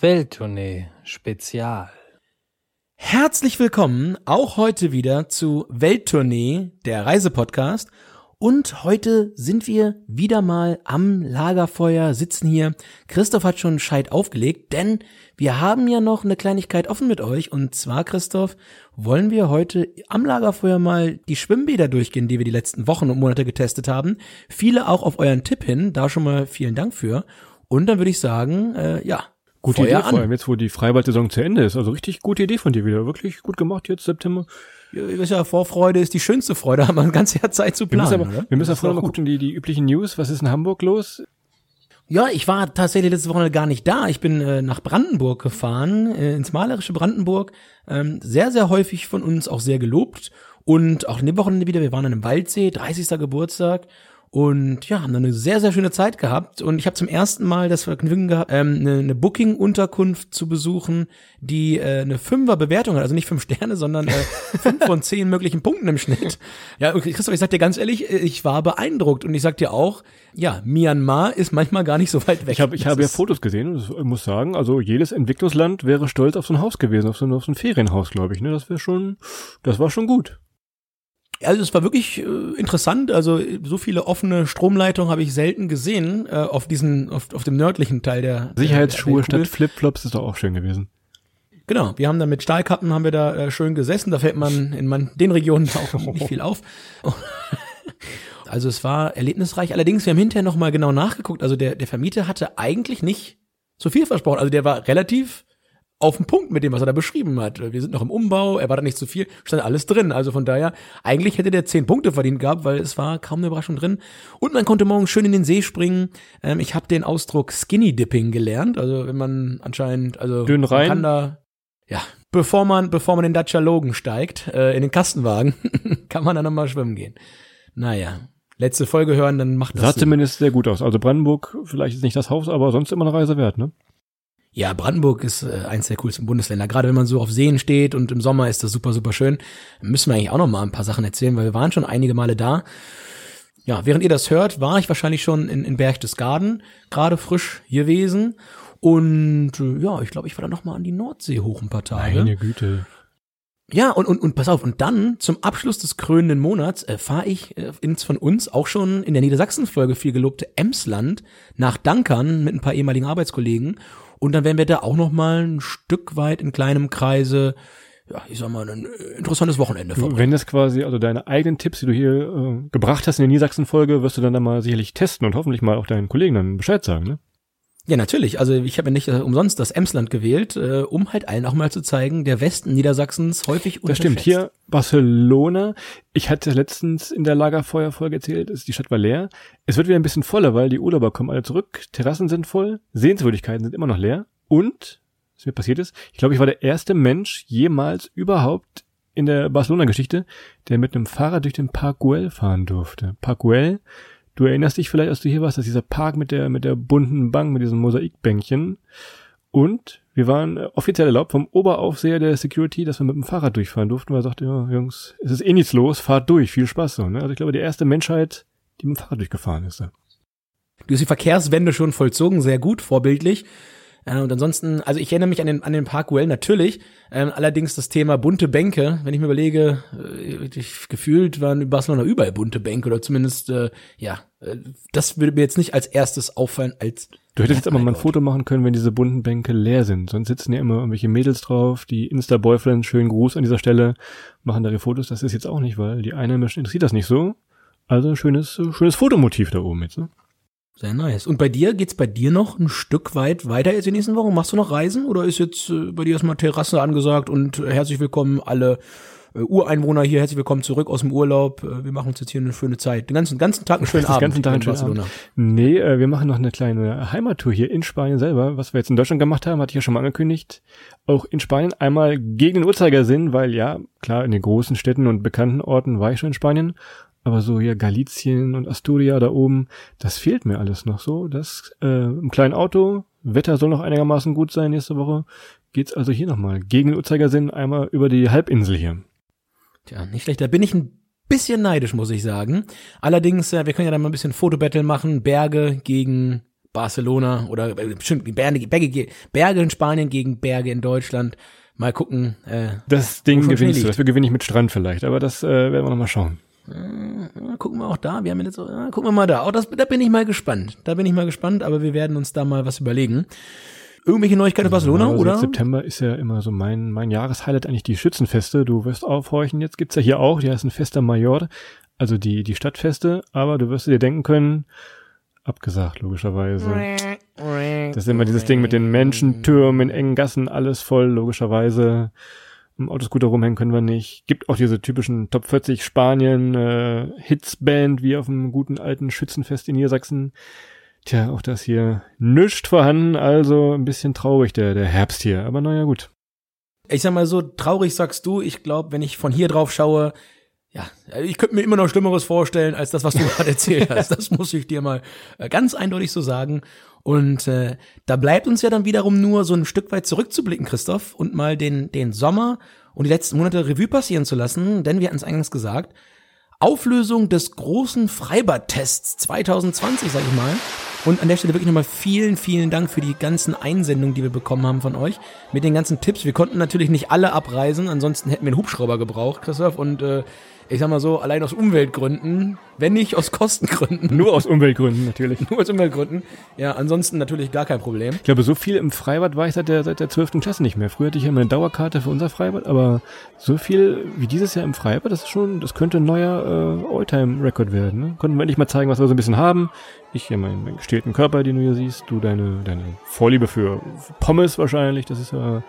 Welttournee Spezial. Herzlich willkommen auch heute wieder zu Welttournee, der Reisepodcast. Und heute sind wir wieder mal am Lagerfeuer, sitzen hier. Christoph hat schon Scheit aufgelegt, denn wir haben ja noch eine Kleinigkeit offen mit euch. Und zwar, Christoph, wollen wir heute am Lagerfeuer mal die Schwimmbäder durchgehen, die wir die letzten Wochen und Monate getestet haben. Viele auch auf euren Tipp hin, da schon mal vielen Dank für. Und dann würde ich sagen, äh, ja, Gute Feuer Idee, an. vor allem jetzt, wo die Freibad-Saison zu Ende ist. Also richtig gute Idee von dir wieder. Wirklich gut gemacht jetzt, September. Ja, ihr wisst ja, Vorfreude ist die schönste Freude, haben wir ein ganzes Jahr Zeit zu Wir müssen planen. aber, wir müssen ja ist vorher mal gut. gucken, die, die üblichen News. Was ist in Hamburg los? Ja, ich war tatsächlich letzte Woche gar nicht da. Ich bin äh, nach Brandenburg gefahren, äh, ins malerische Brandenburg. Ähm, sehr, sehr häufig von uns auch sehr gelobt. Und auch in dem Wochenende wieder, wir waren an einem Waldsee, 30. Geburtstag. Und ja, haben dann eine sehr, sehr schöne Zeit gehabt. Und ich habe zum ersten Mal das Vergnügen gehabt, ähm, eine, eine Booking-Unterkunft zu besuchen, die äh, eine Fünfer-Bewertung hat. Also nicht fünf Sterne, sondern äh, fünf von zehn möglichen Punkten im Schnitt. Ja, okay, Christoph, ich sag dir ganz ehrlich, äh, ich war beeindruckt. Und ich sag dir auch, ja, Myanmar ist manchmal gar nicht so weit weg. Ich habe ich habe ja Fotos gesehen und ich muss sagen, also jedes Entwicklungsland wäre stolz auf so ein Haus gewesen, auf so ein, auf so ein Ferienhaus, glaube ich. Ne? Das wäre schon, das war schon gut. Also es war wirklich äh, interessant. Also so viele offene Stromleitungen habe ich selten gesehen äh, auf diesen, auf, auf dem nördlichen Teil der Sicherheitsschuhe der statt. Flipflops ist doch auch schön gewesen. Genau, wir haben da mit Stahlkappen haben wir da äh, schön gesessen. Da fällt man in man, den Regionen auch nicht viel auf. Also es war erlebnisreich. Allerdings, wir haben hinterher noch mal genau nachgeguckt. Also der, der Vermieter hatte eigentlich nicht so viel versprochen. Also der war relativ auf den Punkt mit dem, was er da beschrieben hat. Wir sind noch im Umbau, er war da nicht zu viel, stand alles drin. Also von daher, eigentlich hätte der zehn Punkte verdient gehabt, weil es war kaum eine Überraschung drin. Und man konnte morgens schön in den See springen. Ähm, ich habe den Ausdruck Skinny Dipping gelernt. Also wenn man anscheinend, also Dünn rein. kann da, ja, bevor man, bevor man in den Dacia Logan steigt, äh, in den Kastenwagen, kann man dann nochmal schwimmen gehen. Naja, letzte Folge hören, dann macht das Sah zumindest sehr gut aus. Also Brandenburg, vielleicht ist nicht das Haus, aber sonst immer eine Reise wert, ne? Ja, Brandenburg ist äh, eins der coolsten Bundesländer. Gerade wenn man so auf Seen steht und im Sommer ist das super, super schön. Müssen wir eigentlich auch noch mal ein paar Sachen erzählen, weil wir waren schon einige Male da. Ja, während ihr das hört, war ich wahrscheinlich schon in, in Berchtesgaden, gerade frisch gewesen. Und äh, ja, ich glaube, ich war dann noch mal an die Nordsee hoch ein paar Tage. Meine Güte. Ja, und, und, und pass auf, und dann zum Abschluss des krönenden Monats äh, fahre ich äh, ins von uns auch schon in der Niedersachsen-Folge viel gelobte Emsland nach Dankern mit ein paar ehemaligen Arbeitskollegen. Und dann werden wir da auch noch mal ein Stück weit in kleinem Kreise, ja, ich sag mal, ein interessantes Wochenende verbringen. Wenn das quasi, also deine eigenen Tipps, die du hier äh, gebracht hast in der Niedersachsen-Folge, wirst du dann, dann mal sicherlich testen und hoffentlich mal auch deinen Kollegen dann Bescheid sagen, ne? Ja, natürlich. Also ich habe ja nicht äh, umsonst das Emsland gewählt, äh, um halt allen auch mal zu zeigen, der Westen Niedersachsens häufig Das stimmt. unterschätzt. Hier Barcelona. Ich hatte letztens in der Lagerfeuerfolge erzählt, ist die Stadt war leer. Es wird wieder ein bisschen voller, weil die Urlauber kommen alle zurück. Terrassen sind voll. Sehenswürdigkeiten sind immer noch leer. Und, was mir passiert ist, ich glaube, ich war der erste Mensch jemals überhaupt in der Barcelona-Geschichte, der mit einem Fahrrad durch den Park Güell fahren durfte. Park Güell, du erinnerst dich vielleicht, als du hier warst, dass dieser Park mit der, mit der bunten Bank, mit diesem Mosaikbänkchen. Und wir waren äh, offiziell erlaubt vom Oberaufseher der Security, dass wir mit dem Fahrrad durchfahren durften, weil er sagte, ja, Jungs, es ist eh nichts los, fahrt durch, viel Spaß so. Ne? Also ich glaube, die erste Menschheit, die mit dem Fahrrad durchgefahren ist. Da. Du hast die Verkehrswende schon vollzogen, sehr gut, vorbildlich. Äh, und ansonsten, also ich erinnere mich an den, an den Park Well natürlich. Ähm, allerdings das Thema bunte Bänke, wenn ich mir überlege, äh, ich, gefühlt waren in Barcelona überall bunte Bänke oder zumindest, äh, ja, äh, das würde mir jetzt nicht als erstes auffallen als Du hättest jetzt aber mal ein Foto machen können, wenn diese bunten Bänke leer sind. Sonst sitzen ja immer irgendwelche Mädels drauf, die Insta-Boyfriends, schönen Gruß an dieser Stelle, machen da ihre Fotos. Das ist jetzt auch nicht, weil die Einheimischen interessiert das nicht so. Also schönes, äh, schönes Fotomotiv da oben jetzt. Ne? Sehr nice. Und bei dir geht's bei dir noch ein Stück weit weiter jetzt in den nächsten Wochen? Machst du noch Reisen oder ist jetzt äh, bei dir erstmal Terrasse angesagt und äh, herzlich willkommen alle äh, Ureinwohner hier, herzlich willkommen zurück aus dem Urlaub. Äh, wir machen uns jetzt hier eine schöne Zeit. Den ganzen, ganzen Tag einen schönen Den Abend. ganzen Tag in einen schönen Barcelona. Abend. Nee, äh, wir machen noch eine kleine Heimattour hier in Spanien selber. Was wir jetzt in Deutschland gemacht haben, hatte ich ja schon mal angekündigt. Auch in Spanien einmal gegen den Uhrzeigersinn, weil ja, klar, in den großen Städten und bekannten Orten war ich schon in Spanien. Aber so hier Galicien und Asturia da oben, das fehlt mir alles noch so. Das äh, im kleinen Auto, Wetter soll noch einigermaßen gut sein nächste Woche. Geht's also hier nochmal gegen den Uhrzeigersinn einmal über die Halbinsel hier. Tja, nicht schlecht. Da bin ich ein bisschen neidisch, muss ich sagen. Allerdings, äh, wir können ja dann mal ein bisschen Fotobattle machen. Berge gegen Barcelona oder äh, bestimmt Berge, Berge, Berge in Spanien gegen Berge in Deutschland. Mal gucken. Äh, Das Ding gewinnst du. Das gewinne ich mit Strand vielleicht, aber das äh, werden wir noch mal schauen. Äh, gucken wir auch da. Wir haben jetzt, so, äh, gucken wir mal da. Auch das, da bin ich mal gespannt. Da bin ich mal gespannt, aber wir werden uns da mal was überlegen. Irgendwelche Neuigkeiten aus Barcelona, also oder? September ist ja immer so mein, mein Jahreshighlight eigentlich die Schützenfeste. Du wirst aufhorchen, jetzt gibt's ja hier auch, die heißen Festa Mayor, also die, die Stadtfeste, aber du wirst dir denken können, abgesagt, logischerweise. Das ist immer dieses Ding mit den Menschentürmen in engen Gassen, alles voll, logischerweise. Autoscooter rumhängen können wir nicht. Gibt auch diese typischen Top 40 Spanien äh, Hitsband wie auf dem guten alten Schützenfest in Niedersachsen. Tja, auch das hier nischt vorhanden, also ein bisschen traurig der, der Herbst hier. Aber naja, gut. Ich sag mal so, traurig sagst du. Ich glaube, wenn ich von hier drauf schaue, ja, ich könnte mir immer noch Schlimmeres vorstellen, als das, was du gerade erzählt hast. Das muss ich dir mal äh, ganz eindeutig so sagen. Und äh, da bleibt uns ja dann wiederum nur so ein Stück weit zurückzublicken, Christoph, und mal den, den Sommer und die letzten Monate Revue passieren zu lassen, denn wir hatten es eingangs gesagt, Auflösung des großen Freibad-Tests 2020, sag ich mal. Und an der Stelle wirklich nochmal vielen, vielen Dank für die ganzen Einsendungen, die wir bekommen haben von euch. Mit den ganzen Tipps. Wir konnten natürlich nicht alle abreisen, ansonsten hätten wir einen Hubschrauber gebraucht, Christoph. Und äh, ich sag mal so, allein aus Umweltgründen, wenn nicht aus Kostengründen, Nur aus Umweltgründen natürlich. nur aus Umweltgründen. Ja, ansonsten natürlich gar kein Problem. Ich glaube, so viel im Freibad war ich seit der, seit der 12. Klasse nicht mehr. Früher hatte ich ja immer eine Dauerkarte für unser Freibad, aber so viel wie dieses Jahr im Freibad, das ist schon, das könnte ein neuer äh, Alltime-Record werden. Ne? Konnten wir endlich mal zeigen, was wir so ein bisschen haben. Ich hier meinen, meinen gestählten Körper, den du hier siehst, du deine, deine Vorliebe für Pommes wahrscheinlich, das ist ja,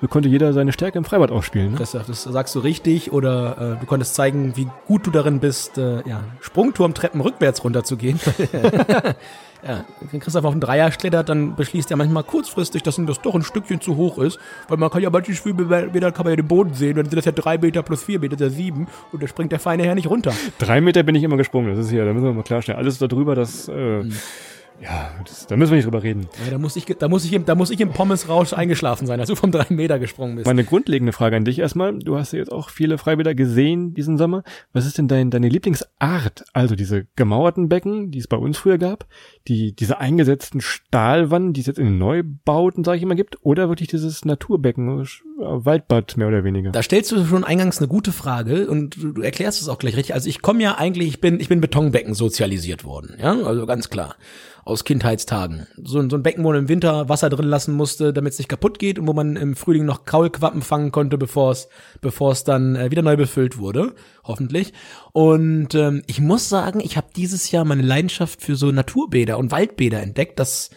so konnte jeder seine Stärke im Freibad ausspielen. Ne? Christoph, das sagst du richtig. Oder äh, du konntest zeigen, wie gut du darin bist, äh, ja, Sprungturmtreppen rückwärts runterzugehen. ja, wenn Christoph auf einen Dreier klettert, dann beschließt er manchmal kurzfristig, dass ihm das doch ein Stückchen zu hoch ist. Weil man kann ja manche Schwimmbäder kann man ja den Boden sehen. Dann sind das ja drei Meter plus vier Meter, das ist ja sieben. Und da springt der feine Herr nicht runter. Drei Meter bin ich immer gesprungen, das ist hier, da müssen wir mal klarstellen. Alles da drüber, das, äh, ja, das, da müssen wir nicht drüber reden. Ja, da muss ich, da muss ich, im, da muss ich im Pommesrausch eingeschlafen sein, als du vom drei Meter gesprungen bist. Meine grundlegende Frage an dich erstmal. Du hast ja jetzt auch viele Freibäder gesehen diesen Sommer. Was ist denn dein, deine Lieblingsart? Also diese gemauerten Becken, die es bei uns früher gab, die, diese eingesetzten Stahlwannen, die es jetzt in den Neubauten, sage ich immer, gibt, oder wirklich dieses Naturbecken, Waldbad mehr oder weniger? Da stellst du schon eingangs eine gute Frage und du, du erklärst es auch gleich richtig. Also ich komme ja eigentlich, ich bin, ich bin Betonbecken sozialisiert worden, ja, also ganz klar. Aus Kindheitstagen. So, ein- so ein Becken, wo man im Winter Wasser drin lassen musste, damit es nicht kaputt geht und wo man im Frühling noch Kaulquappen fangen konnte, bevor es, bevor es dann äh, wieder neu befüllt wurde, hoffentlich. Und ähm, ich muss sagen, ich habe dieses Jahr meine Leidenschaft für so Naturbäder und Waldbäder entdeckt. Das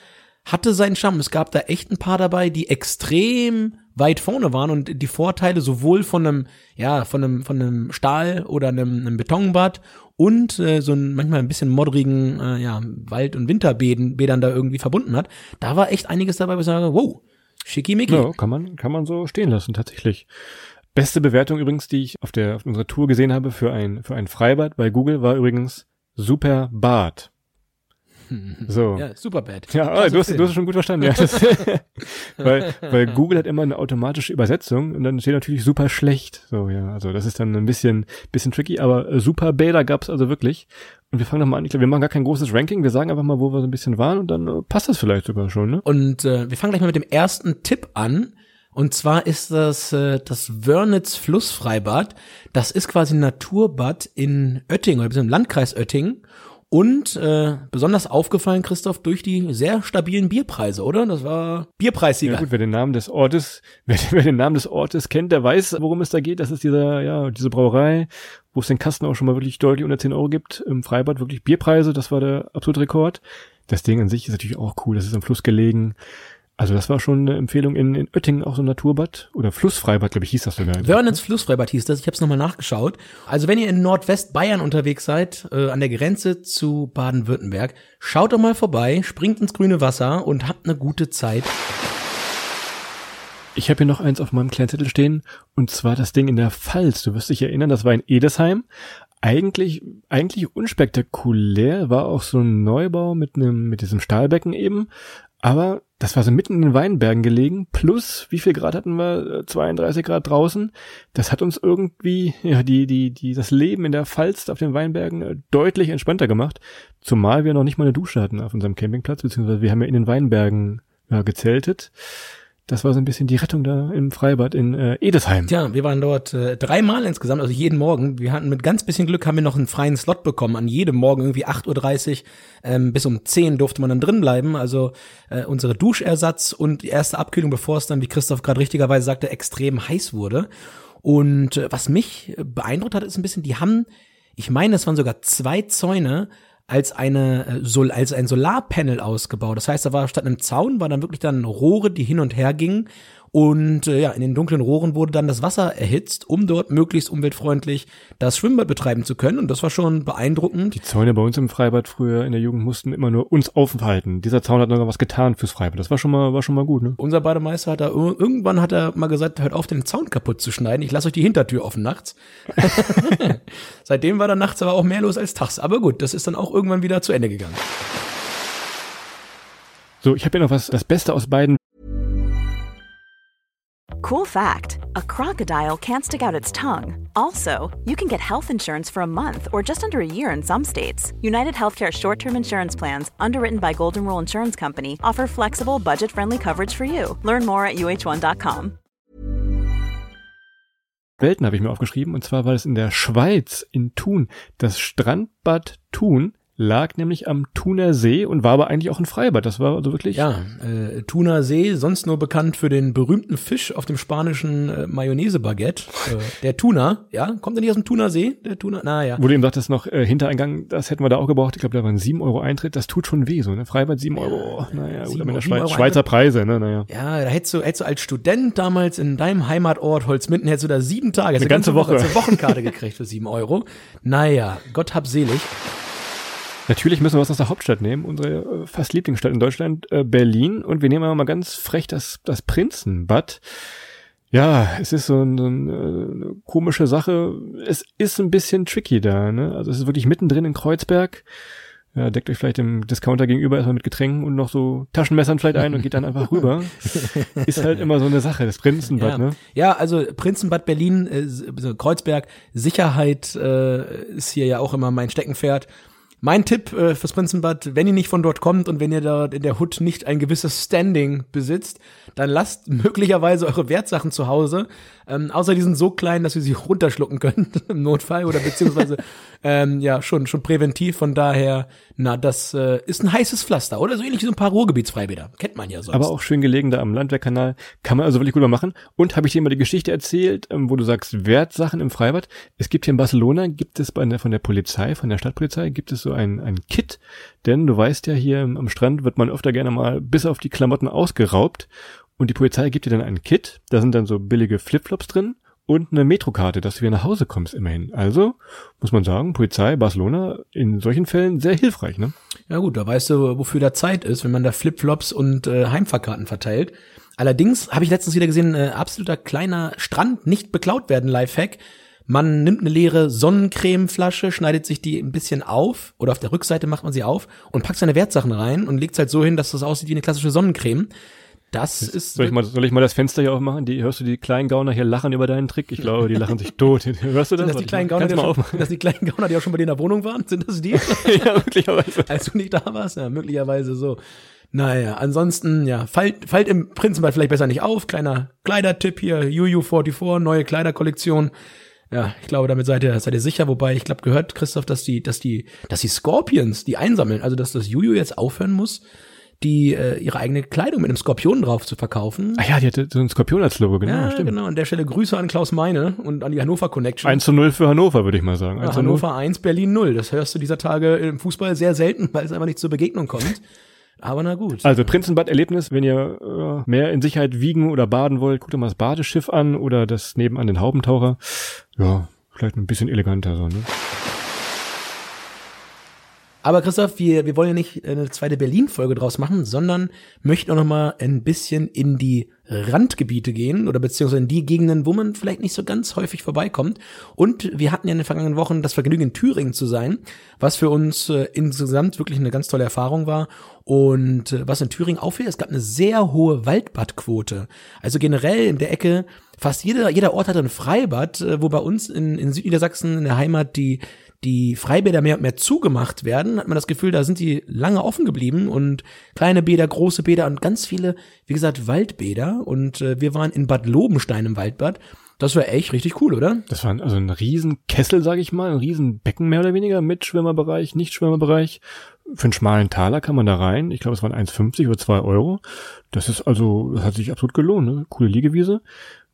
hatte seinen Charme. Es gab da echt ein paar dabei, die extrem weit vorne waren und die Vorteile sowohl von einem, ja, von einem, von einem Stahl oder einem, einem Betonbad und äh, so ein manchmal ein bisschen moddrigen, äh, ja, Wald- und Winterbädern Bädern da irgendwie verbunden hat. Da war echt einiges dabei, wo ich sage, wow, schickimicki. Ja, kann man, kann man so stehen lassen, tatsächlich. Beste Bewertung übrigens, die ich auf der, auf unserer Tour gesehen habe für ein, für ein Freibad bei Google war übrigens super Bad. So. Ja, super bad. Ja, ah, du, hast, Film. du hast es schon gut verstanden. Ja, das, weil, weil Google hat immer eine automatische Übersetzung und dann steht natürlich super schlecht. So, ja, also das ist dann ein bisschen, bisschen tricky, aber super Bäder gab's also wirklich. Und wir fangen nochmal an. Ich glaube, wir machen gar kein großes Ranking. Wir sagen einfach mal, wo wir so ein bisschen waren und dann äh, passt das vielleicht sogar schon, ne? Und äh, wir fangen gleich mal mit dem ersten Tipp an. Und zwar ist das äh, das Wörnitz Flussfreibad. Das ist quasi ein Naturbad in Oettingen, oder im Landkreis Oettingen. Und äh, besonders aufgefallen, Christoph, durch die sehr stabilen Bierpreise, oder? Das war Bierpreissieger. Ja gut, wer den Namen des Ortes, wer, wer den Namen des Ortes kennt, der weiß, worum es da geht. Das ist dieser, ja, diese Brauerei, wo es den Kasten auch schon mal wirklich deutlich unter 10 Euro gibt. Im Freibad wirklich Bierpreise, das war der absolute Rekord. Das Ding an sich ist natürlich auch cool, das ist am Fluss gelegen. Also das war schon eine Empfehlung in, in Oettingen, auch so ein Naturbad oder Flussfreibad, glaube ich, hieß das sogar. Wörnens Flussfreibad hieß das. Ich habe es nochmal nachgeschaut. Also wenn ihr in Nordwestbayern unterwegs seid, äh, an der Grenze zu Baden-Württemberg, schaut doch mal vorbei, springt ins grüne Wasser und habt eine gute Zeit. Ich habe hier noch eins auf meinem kleinen Zettel stehen, und zwar das Ding in der Pfalz. Du wirst dich erinnern, das war in Edesheim. Eigentlich, eigentlich unspektakulär, war auch so ein Neubau mit einem, mit diesem Stahlbecken eben. Aber das war so mitten in den Weinbergen gelegen, plus, wie viel Grad hatten wir? 32 Grad draußen. Das hat uns irgendwie, ja, die, die, die, das Leben in der Pfalz auf den Weinbergen äh, deutlich entspannter gemacht. Zumal wir noch nicht mal eine Dusche hatten auf unserem Campingplatz, beziehungsweise wir haben ja in den Weinbergen ja, gezeltet. Das war so ein bisschen die Rettung da im Freibad in äh, Edesheim. Tja, wir waren dort äh, dreimal insgesamt, also jeden Morgen. Wir hatten mit ganz bisschen Glück haben wir noch einen freien Slot bekommen. An jedem Morgen irgendwie 8.30 Uhr ähm, bis um 10 durfte man dann drin bleiben. Also äh, unsere Duschersatz und die erste Abkühlung, bevor es dann, wie Christoph gerade richtigerweise sagte, extrem heiß wurde. Und äh, was mich beeindruckt hat, ist ein bisschen, die haben, ich meine, es waren sogar zwei Zäune als eine äh, Sol als ein Solarpanel ausgebaut. Das heißt, da war statt einem Zaun war dann wirklich dann Rohre, die hin und her gingen und äh, ja, in den dunklen Rohren wurde dann das Wasser erhitzt, um dort möglichst umweltfreundlich das Schwimmbad betreiben zu können. Und das war schon beeindruckend. Die Zäune bei uns im Freibad früher in der Jugend mussten immer nur uns aufhalten. Dieser Zaun hat noch was getan fürs Freibad. Das war schon mal, war schon mal gut, ne? Unser Bademeister hat da irgendwann hat er mal gesagt, hört auf, den Zaun kaputt zu schneiden. Ich lasse euch die Hintertür offen nachts. Seitdem war da nachts aber auch mehr los als tags. Aber gut, das ist dann auch irgendwann wieder zu Ende gegangen. So, ich habe hier noch was, das Beste aus beiden Cool fact a crocodile can't stick out its tongue. Also, you can get health insurance for a month or just under a year in some states. United Healthcare short term insurance plans, underwritten by Golden Rule Insurance Company, offer flexible, budget friendly coverage for you. Learn more at uh1.com. Welten habe ich mir aufgeschrieben, und zwar war es in der Schweiz, in Thun, das Strandbad Thun lag nämlich am Thuner See und war aber eigentlich auch ein Freibad. Das war also wirklich. Ja, äh, Thuner See, sonst nur bekannt für den berühmten Fisch auf dem spanischen äh, Mayonnaise-Baguette. äh, der Tuna, ja, kommt er nicht aus dem Thuner See? Der Tuna, naja. Wo du eben sagtest noch, äh, Hintereingang, das hätten wir da auch gebraucht. Ich glaube, da waren sieben Euro Eintritt. Das tut schon weh, so, ne? Freibad sieben Euro. Oh, naja, gut, aber in der Schweiz, Schweizer Preise, ne? Naja. Ja, da hättest du, hättest du als Student damals in deinem Heimatort Holzminden, hättest du da sieben Tage, eine ganze, ganze Woche, Woche. eine Wochenkarte gekriegt für sieben Euro. Naja, Gott hab selig. Natürlich müssen wir was aus der Hauptstadt nehmen, unsere äh, fast Lieblingsstadt in Deutschland, äh, Berlin. Und wir nehmen aber mal ganz frech das, das Prinzenbad. Ja, es ist so, ein, so eine, eine komische Sache. Es ist ein bisschen tricky da. Ne? Also es ist wirklich mittendrin in Kreuzberg. Ja, deckt euch vielleicht im Discounter gegenüber erstmal mit Getränken und noch so Taschenmessern vielleicht ein und geht dann einfach rüber. ist halt immer so eine Sache, das Prinzenbad, ja. ne? Ja, also Prinzenbad Berlin, äh, Kreuzberg, Sicherheit äh, ist hier ja auch immer mein Steckenpferd. Mein Tipp äh, fürs Prinzenbad, wenn ihr nicht von dort kommt und wenn ihr dort in der Hut nicht ein gewisses Standing besitzt, dann lasst möglicherweise eure Wertsachen zu Hause. Ähm, außer die sind so klein, dass ihr sie runterschlucken könnt im Notfall oder beziehungsweise ähm, ja schon schon präventiv. Von daher, na das äh, ist ein heißes Pflaster oder so ähnlich wie so ein paar Ruhrgebietsfreibäder kennt man ja sonst. Aber auch schön gelegen da am Landwehrkanal kann man also wirklich gut mal machen. Und habe ich dir mal die Geschichte erzählt, ähm, wo du sagst Wertsachen im Freibad. Es gibt hier in Barcelona gibt es bei der, von der Polizei, von der Stadtpolizei gibt es so ein ein Kit, denn du weißt ja hier am Strand wird man öfter gerne mal bis auf die Klamotten ausgeraubt und die Polizei gibt dir dann ein Kit, da sind dann so billige Flipflops drin und eine Metrokarte, dass du wieder nach Hause kommst immerhin. Also muss man sagen, Polizei Barcelona in solchen Fällen sehr hilfreich, ne? Ja gut, da weißt du, wofür da Zeit ist, wenn man da Flipflops und äh, Heimfahrkarten verteilt. Allerdings habe ich letztens wieder gesehen, äh, absoluter kleiner Strand nicht beklaut werden Lifehack. Man nimmt eine leere Sonnencremeflasche, schneidet sich die ein bisschen auf oder auf der Rückseite macht man sie auf und packt seine Wertsachen rein und legt es halt so hin, dass das aussieht wie eine klassische Sonnencreme. Das ist. Soll ich, mal, soll ich mal das Fenster hier aufmachen? Die, hörst du die kleinen Gauner hier lachen über deinen Trick? Ich glaube, die lachen sich tot. Hörst du das? Sind das, die kleinen Gauner, die schon, das die kleinen Gauner, die auch schon bei dir in der Wohnung waren? Sind das die? ja, möglicherweise. Als du nicht da warst? Ja, möglicherweise so. Naja, ansonsten, ja, fallt, fallt im Prinzenbad vielleicht besser nicht auf. Kleiner Kleidertipp hier, Juju44, neue Kleiderkollektion. Ja, ich glaube, damit seid ihr, seid ihr sicher. Wobei, ich glaube, gehört, Christoph, dass die, dass die, dass die Scorpions, die einsammeln, also dass das Juju jetzt aufhören muss, die äh, ihre eigene Kleidung mit einem Skorpion drauf zu verkaufen. Ah ja, die hatte so ein Skorpion als Logo, genau. Ja, stimmt. genau. An der Stelle Grüße an Klaus Meine und an die Hannover Connection. 1 zu 0 für Hannover, würde ich mal sagen. Ja, Hannover 1, Berlin 0. Das hörst du dieser Tage im Fußball sehr selten, weil es einfach nicht zur Begegnung kommt. Aber na gut. Also Prinzenbad-Erlebnis, wenn ihr äh, mehr in Sicherheit wiegen oder baden wollt, guckt euch mal das Badeschiff an oder das nebenan den Haubentaucher. Ja, vielleicht ein bisschen eleganter so, ne? Aber Christoph, wir, wir wollen ja nicht eine zweite Berlin-Folge draus machen, sondern möchten auch noch mal ein bisschen in die Randgebiete gehen oder beziehungsweise in die Gegenden, wo man vielleicht nicht so ganz häufig vorbeikommt. Und wir hatten ja in den vergangenen Wochen das Vergnügen, in Thüringen zu sein, was für uns äh, insgesamt wirklich eine ganz tolle Erfahrung war. Und äh, was in Thüringen auffällt, es gab eine sehr hohe Waldbadquote. Also generell in der Ecke, fast jeder, jeder Ort hat ein Freibad, äh, wo bei uns in, in Südniedersachsen in der Heimat die die Freibäder mehr und mehr zugemacht werden, hat man das Gefühl, da sind die lange offen geblieben und kleine Bäder, große Bäder und ganz viele, wie gesagt, Waldbäder. Und äh, wir waren in Bad Lobenstein im Waldbad. Das war echt richtig cool, oder? Das war also ein Riesenkessel, sag ich mal, ein Riesenbecken mehr oder weniger mit Schwimmerbereich, Nicht-Schwimmerbereich. Für einen schmalen Taler kann man da rein. Ich glaube, es waren 1,50 oder 2 Euro. Das ist also, das hat sich absolut gelohnt, ne? Coole Liegewiese.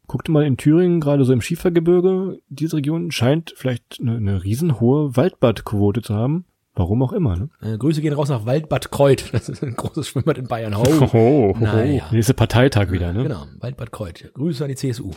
Guckte mal in Thüringen, gerade so im Schiefergebirge, diese Region scheint vielleicht eine, eine riesenhohe Waldbadquote zu haben. Warum auch immer, ne? Äh, Grüße gehen raus nach Waldbad Kreuth. Das ist ein großes Schwimmbad in Bayern. Oh, Oh, oh, oh. Naja. Nächste Parteitag wieder, ne? Genau, Waldbad Kreuth. Grüße an die CSU.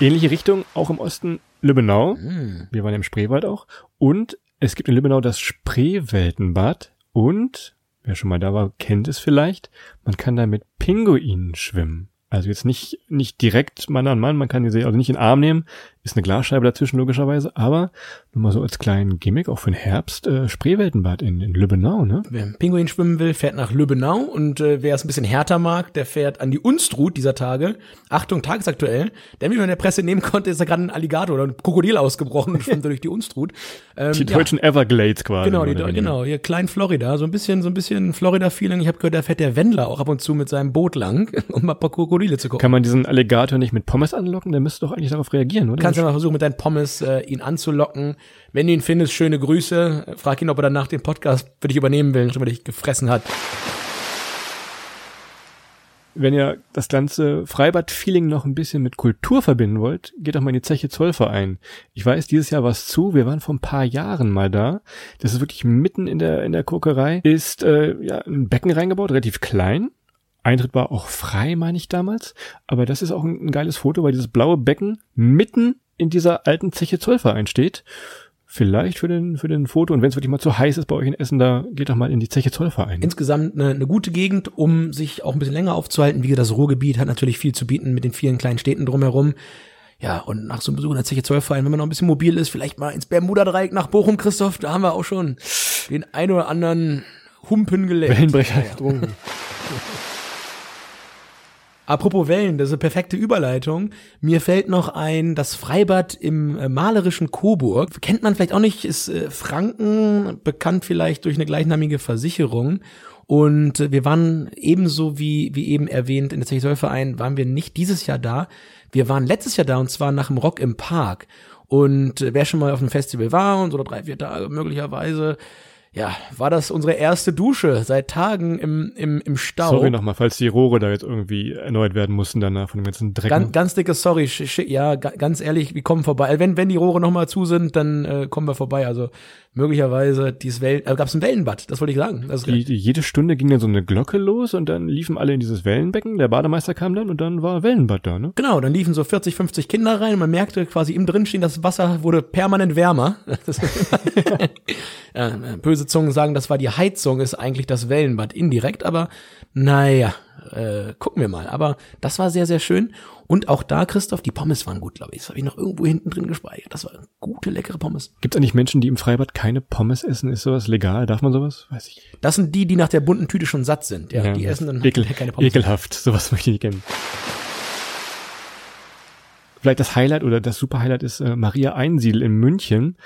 Ähnliche Richtung, auch im Osten Lübbenau. Hm. Wir waren im Spreewald auch. Und es gibt in Lübbenau das Spreeweltenbad. Und, wer schon mal da war, kennt es vielleicht, man kann da mit Pinguinen schwimmen. Also jetzt nicht, nicht direkt Mann an Mann, man kann die See also nicht in den Arm nehmen, ist eine Glasscheibe dazwischen logischerweise, aber nur mal so als kleinen Gimmick, auch für den Herbst, äh, Spreeweltenbad in, in Lübbenau, ne? Wer Pinguin schwimmen will, fährt nach Lübbenau und äh, wer es ein bisschen härter mag, der fährt an die Unstrut dieser Tage. Achtung, tagesaktuell. Denn wie man in der Presse nehmen konnte, ist da gerade ein Alligator oder ein Krokodil ausgebrochen und schwimmt durch die Unstrut. Ähm, Die ja. deutschen Everglades quasi. Genau, die, genau, hier klein Florida, so ein bisschen, so ein bisschen Florida-Feeling. Ich habe gehört, da fährt der Wendler auch ab und zu mit seinem Boot lang, um mal ein paar Krokodile zu gucken. Kann man diesen Alligator nicht mit Pommes anlocken? Der müsste doch eigentlich darauf reagieren, oder? Kannst du mal versuchen, mit deinen Pommes äh, ihn anzulocken. Wenn du ihn findest, schöne Grüße. Frag ihn, ob er danach den Podcast für dich übernehmen will, mal dich gefressen hat. Wenn ihr das ganze Freibad-Feeling noch ein bisschen mit Kultur verbinden wollt, geht doch mal in die Zeche Zollverein. Ich weiß, dieses Jahr war es zu. Wir waren vor ein paar Jahren mal da. Das ist wirklich mitten in der, in der Kokerei. Ist, äh, ja, ein Becken reingebaut, relativ klein. Eintritt war auch frei, meine ich damals. Aber das ist auch ein, ein geiles Foto, weil dieses blaue Becken mitten in dieser alten Zeche Zollverein steht. Vielleicht für den, für den Foto. Und wenn es wirklich mal zu heiß ist bei euch in Essen, da geht doch mal in die Zeche Zollverein. Insgesamt eine, eine gute Gegend, um sich auch ein bisschen länger aufzuhalten. Wie gesagt, das Ruhrgebiet hat natürlich viel zu bieten mit den vielen kleinen Städten drumherum. Ja, und nach so einem Besuch in der Zeche Zollverein, wenn man noch ein bisschen mobil ist, vielleicht mal ins Bermuda-Dreieck nach Bochum, Christoph, da haben wir auch schon den ein oder anderen Humpen geleckt. Wellenbrecher. Apropos Wellen, das ist eine perfekte Überleitung. Mir fällt noch ein, das Freibad im äh, malerischen Coburg. Kennt man vielleicht auch nicht, ist äh, Franken, bekannt vielleicht durch eine gleichnamige Versicherung. Und äh, wir waren ebenso wie, wie eben erwähnt in der Zeche-Zollverein, waren wir nicht dieses Jahr da. Wir waren letztes Jahr da und zwar nach dem Rock im Park. Und wer schon mal auf einem Festival war und so drei, vier Tage möglicherweise, ja, war das unsere erste Dusche seit Tagen im, im, im Stau. Sorry nochmal, falls die Rohre da jetzt irgendwie erneuert werden mussten danach von dem ganzen Dreck. Ganz, ganz dickes Sorry, ja, ga- ganz ehrlich, wir kommen vorbei. Wenn, wenn die Rohre nochmal zu sind, dann äh, kommen wir vorbei. Also möglicherweise dieses Wellen, äh, gab es ein Wellenbad, das wollte ich sagen. Die, jede Stunde ging dann so eine Glocke los und dann liefen alle in dieses Wellenbecken. Der Bademeister kam dann und dann war Wellenbad da, ne? Genau, dann liefen so 40, 50 Kinder rein und man merkte quasi im Drinstehen, das Wasser wurde permanent wärmer. Ja, böse Zungen sagen, das war die Heizung, ist eigentlich das Wellenbad indirekt, aber naja, äh, gucken wir mal. Aber das war sehr, sehr schön. Und auch da, Christoph, die Pommes waren gut, glaube ich. Das habe ich noch irgendwo hinten drin gespeichert. Das waren gute, leckere Pommes. Gibt es eigentlich Menschen, die im Freibad keine Pommes essen? Ist sowas legal? Darf man sowas? Weiß ich. Das sind die, die nach der bunten Tüte schon satt sind. Ja, die essen dann ekel, keine Pommes. Ekelhaft. Sowas möchte ich nicht kennen. Vielleicht das Highlight oder das Super-Highlight ist äh, Maria Einsiedel in München.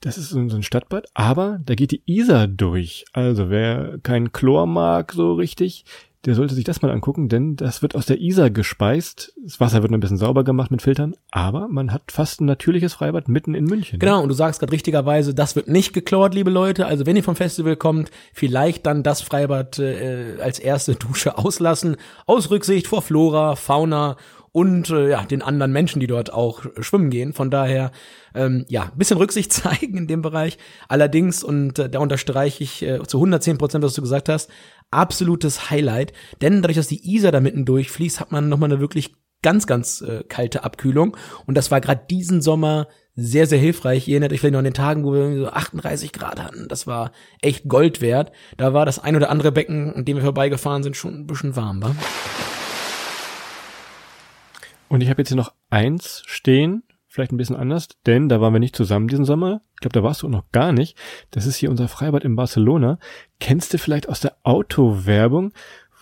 Das ist so ein Stadtbad, aber da geht die Isar durch. Also wer kein Chlor mag so richtig, der sollte sich das mal angucken, denn das wird aus der Isar gespeist. Das Wasser wird ein bisschen sauber gemacht mit Filtern, aber man hat fast ein natürliches Freibad mitten in München. Genau, und du sagst gerade richtigerweise, das wird nicht geklort, liebe Leute. Also wenn ihr vom Festival kommt, vielleicht dann das Freibad äh, als erste Dusche auslassen. Aus Rücksicht vor Flora, Fauna und äh, ja, den anderen Menschen, die dort auch schwimmen gehen. Von daher, ähm, ja, bisschen Rücksicht zeigen in dem Bereich. Allerdings, und äh, da unterstreiche ich äh, zu 110 Prozent, was du gesagt hast, absolutes Highlight. Denn dadurch, dass die Isar da mitten durchfließt, hat man nochmal eine wirklich ganz, ganz äh, kalte Abkühlung. Und das war gerade diesen Sommer sehr, sehr hilfreich. Ihr erinnert euch vielleicht noch an den Tagen, wo wir so 38 Grad hatten. Das war echt Gold wert. Da war das ein oder andere Becken, an dem wir vorbeigefahren sind, schon ein bisschen warm, war. Und ich habe jetzt hier noch eins stehen, vielleicht ein bisschen anders, denn da waren wir nicht zusammen diesen Sommer. Ich glaube, da warst du noch gar nicht. Das ist hier unser Freibad in Barcelona. Kennst du vielleicht aus der Autowerbung,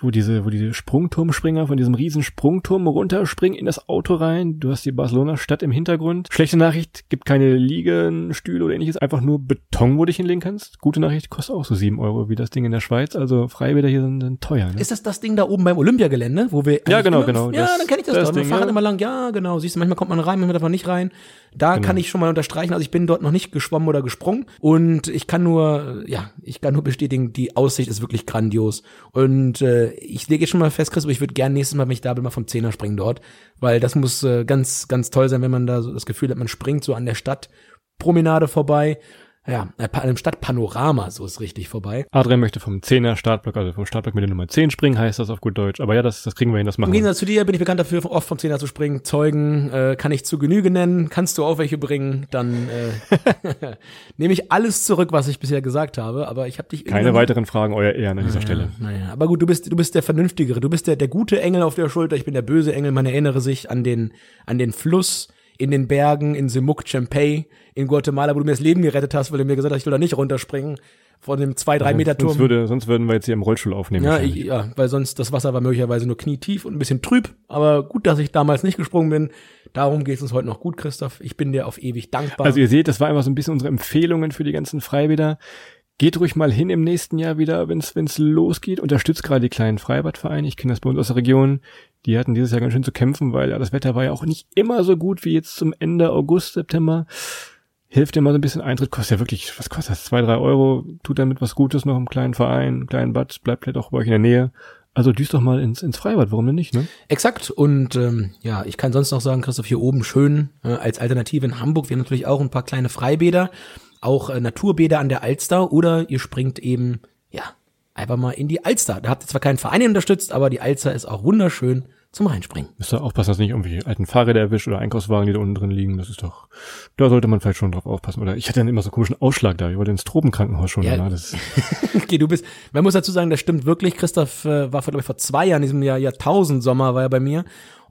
wo diese, wo diese Sprungturmspringer von diesem riesen Sprungturm runterspringen in das Auto rein. Du hast die Barcelona Stadt im Hintergrund. Schlechte Nachricht, gibt keine Liegen, Stühle oder ähnliches, einfach nur Beton, wo du dich hinlegen kannst. Gute Nachricht, kostet auch so sieben Euro wie das Ding in der Schweiz. Also Freibäder hier sind, sind teuer. Ne? Ist das das Ding da oben beim Olympiagelände, wo wir Ja, genau, immer- genau. Ja, Das- dann kenne ich das, das doch. Wir Ding, fahren ja. immer lang. Ja, genau. Siehst du, manchmal kommt man rein, manchmal darf man nicht rein. Da Genau. kann ich schon mal unterstreichen. Also ich bin dort noch nicht geschwommen oder gesprungen und ich kann nur, ja, ich kann nur bestätigen, die Aussicht ist wirklich grandios. Und äh, ich lege jetzt schon mal fest, Chris, aber ich würde gerne nächstes Mal, wenn ich da bin, mal vom Zehner springen dort, weil das muss äh, ganz, ganz toll sein, wenn man da so das Gefühl hat, man springt so an der Stadtpromenade vorbei. Ja, äh, einem Stadtpanorama, so ist richtig vorbei. Adrian möchte vom 10er Startblock, also vom Startblock mit der Nummer 10 springen, heißt das auf gut Deutsch. Aber ja, das, das kriegen wir hin, das machen Im wir. Gegensatz zu dir bin ich bekannt dafür, oft vom Zehner zu springen. Zeugen äh, kann ich zu Genüge nennen. Kannst du auch welche bringen, dann äh, nehme ich alles zurück, was ich bisher gesagt habe. Aber ich habe dich Keine weiteren Fragen, euer Ehren an dieser Stelle. Naja, aber gut, du bist du bist der vernünftigere. Du bist der der gute Engel auf der Schulter. Ich bin der böse Engel. Man erinnere sich an den an den Fluss in den Bergen in Semuc Champey in Guatemala, wo du mir das Leben gerettet hast, weil du mir gesagt hast, ich will da nicht runterspringen von dem zwei drei Meter Turm. Sonst, würde, sonst würden wir jetzt hier im Rollstuhl aufnehmen. Ja, ich, ja, weil sonst das Wasser war möglicherweise nur knietief und ein bisschen trüb. Aber gut, dass ich damals nicht gesprungen bin. Darum geht es uns heute noch gut, Christoph. Ich bin dir auf ewig dankbar. Also ihr seht, das war einfach so ein bisschen unsere Empfehlungen für die ganzen Freibäder. Geht ruhig mal hin im nächsten Jahr wieder, wenn es losgeht. Unterstützt gerade die kleinen Freibadvereine. Ich kenne das bei uns aus der Region. Die hatten dieses Jahr ganz schön zu kämpfen, weil ja das Wetter war ja auch nicht immer so gut wie jetzt zum Ende August, September. Hilft mal so ein bisschen Eintritt. Kostet ja wirklich, was kostet das? Zwei, drei Euro. Tut damit was Gutes noch im kleinen Verein, im kleinen Bad. Bleibt vielleicht auch bei euch in der Nähe. Also düst doch mal ins, ins Freibad. Warum denn nicht, ne? Exakt. Und ähm, ja, ich kann sonst noch sagen, Christoph, hier oben schön äh, als Alternative in Hamburg. Wir haben natürlich auch ein paar kleine Freibäder, auch äh, Naturbäder an der Alster. Oder ihr springt eben, einfach mal in die Alster. Da habt ihr zwar keinen Verein unterstützt, aber die Alster ist auch wunderschön zum Reinspringen. Müsst ihr aufpassen, dass nicht irgendwie alten Fahrräder erwischt oder Einkaufswagen, die da unten drin liegen. Das ist doch, da sollte man vielleicht schon drauf aufpassen. Oder ich hatte dann immer so einen komischen Ausschlag da. Ich wollte ins Tropenkrankenhaus schon. Ja. Okay, du bist, man muss dazu sagen, das stimmt wirklich. Christoph äh, war vor, glaube ich, vor zwei Jahren, in diesem Jahr, Jahrtausendsommer war er bei mir.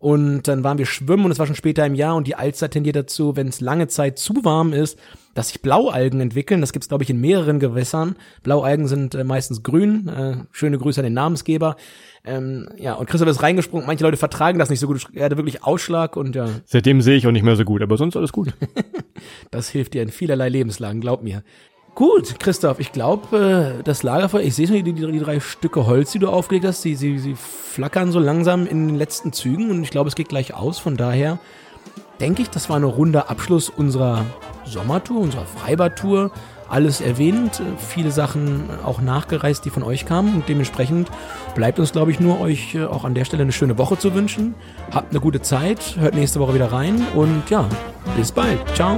Und dann waren wir schwimmen und es war schon später im Jahr und die Alster tendiert dazu, wenn es lange Zeit zu warm ist, dass sich Blaualgen entwickeln. Das gibt's glaube ich, in mehreren Gewässern. Blaualgen sind äh, meistens grün. Äh, schöne Grüße an den Namensgeber. Ähm, ja, und Christoph ist reingesprungen. Manche Leute vertragen das nicht so gut. Er hatte wirklich Ausschlag und ja, seitdem sehe ich auch nicht mehr so gut, aber sonst alles gut. das hilft dir in vielerlei Lebenslagen, glaub mir. Gut, Christoph, ich glaube, äh, das Lagerfeuer, ich sehe schon die, die, die drei Stücke Holz, die du aufgelegt hast, sie, sie, sie flackern so langsam in den letzten Zügen und ich glaube, es geht gleich aus. Von daher denke ich, das war ein runder Abschluss unserer Sommertour, unserer Freibadtour. Alles erwähnt, äh, viele Sachen auch nachgereist, die von euch kamen und dementsprechend bleibt uns, glaube ich, nur euch äh, auch an der Stelle eine schöne Woche zu wünschen. Habt eine gute Zeit, hört nächste Woche wieder rein und ja, bis bald. Ciao.